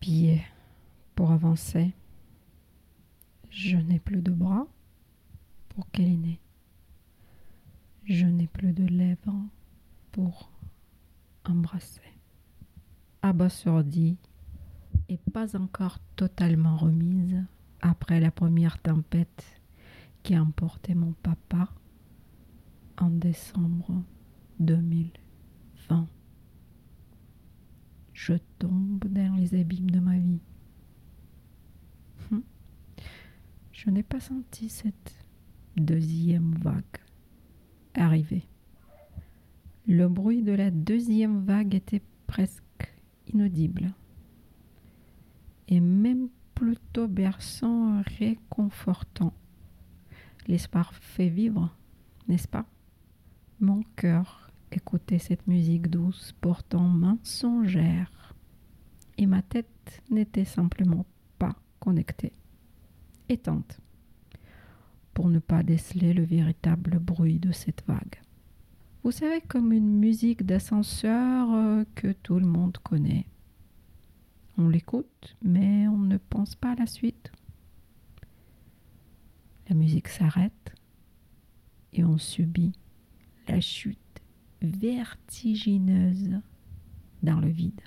pieds pour avancer. Je n'ai plus de bras pour câliner. Je n'ai plus de lèvres pour embrasser. Abasourdi et pas encore totalement remise après la première tempête qui a emporté mon papa en décembre 2020. Je tombe dans les abîmes de ma vie. Hum. Je n'ai pas senti cette deuxième vague arriver. Le bruit de la deuxième vague était presque inaudible et même plutôt berçant, réconfortant. L'espoir fait vivre, n'est-ce pas? Mon cœur écoutait cette musique douce, pourtant mensongère, et ma tête n'était simplement pas connectée, éteinte, pour ne pas déceler le véritable bruit de cette vague. Vous savez, comme une musique d'ascenseur euh, que tout le monde connaît. On l'écoute, mais on ne pense pas à la suite. La musique s'arrête et on subit la chute vertigineuse dans le vide.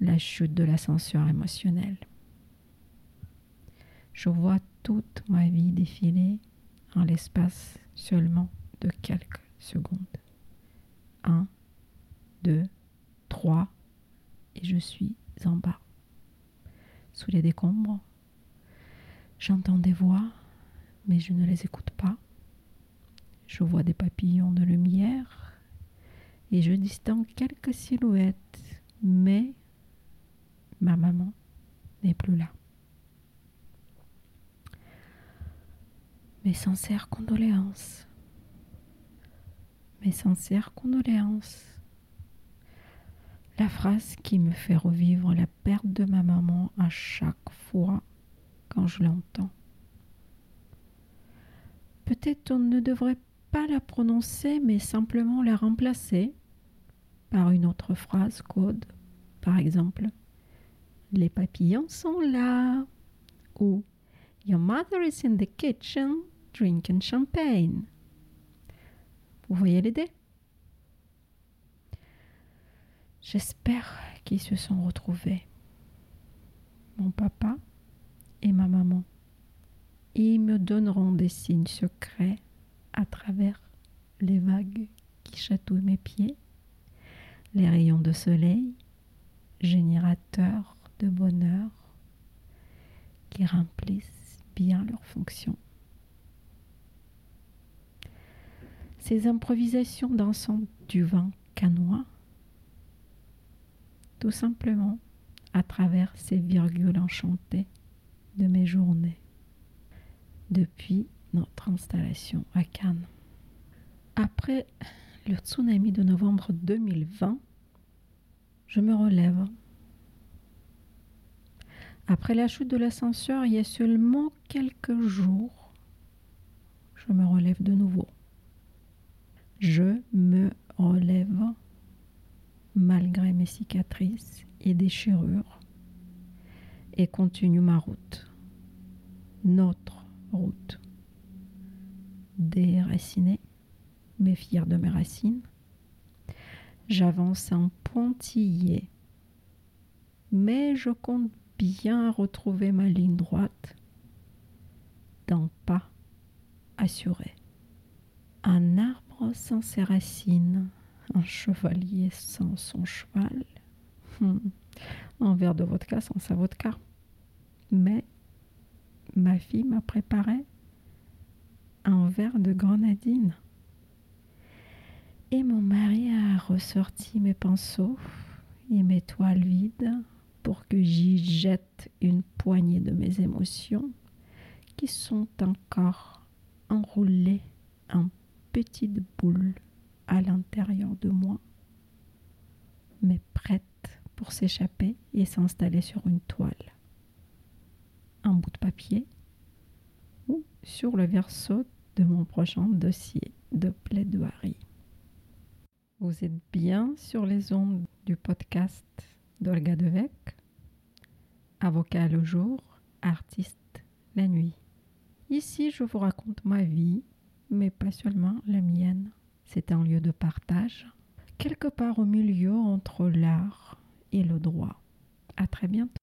La chute de l'ascenseur émotionnel. Je vois toute ma vie défiler en l'espace seulement de quelques secondes. Un, deux, trois, et je suis en bas. Sous les décombres, j'entends des voix, mais je ne les écoute pas. Je vois des papillons de lumière et je distingue quelques silhouettes, mais ma maman n'est plus là. Mes sincères condoléances. Mes sincères condoléances la phrase qui me fait revivre la perte de ma maman à chaque fois quand je l'entends. Peut-être on ne devrait pas la prononcer, mais simplement la remplacer par une autre phrase code. Par exemple, les papillons sont là. Ou Your mother is in the kitchen drinking champagne. Vous voyez l'idée? J'espère qu'ils se sont retrouvés, mon papa et ma maman. Ils me donneront des signes secrets à travers les vagues qui chatouillent mes pieds, les rayons de soleil, générateurs de bonheur qui remplissent bien leur fonction. Ces improvisations dansant du vent canois tout simplement à travers ces virgules enchantées de mes journées depuis notre installation à Cannes. Après le tsunami de novembre 2020, je me relève. Après la chute de l'ascenseur, il y a seulement quelques jours, je me relève de nouveau. Je me relève malgré mes cicatrices et déchirures, et continue ma route, notre route. Déraciné, mais fier de mes racines, j'avance en pointillé, mais je compte bien retrouver ma ligne droite d'un pas assuré. Un arbre sans ses racines un chevalier sans son cheval, hmm. un verre de vodka sans sa vodka. Mais ma fille m'a préparé un verre de grenadine. Et mon mari a ressorti mes pinceaux et mes toiles vides que j'y jette une poignée de mes émotions qui sont encore enroulées en petites boules à l'intérieur de moi, mais prête pour s'échapper et s'installer sur une toile, un bout de papier ou sur le verso de mon prochain dossier de plaidoirie. Vous êtes bien sur les ondes du podcast d'Olga Devec, avocat le jour, artiste la nuit. Ici, je vous raconte ma vie, mais pas seulement la mienne. C'est un lieu de partage, quelque part au milieu entre l'art et le droit. À très bientôt.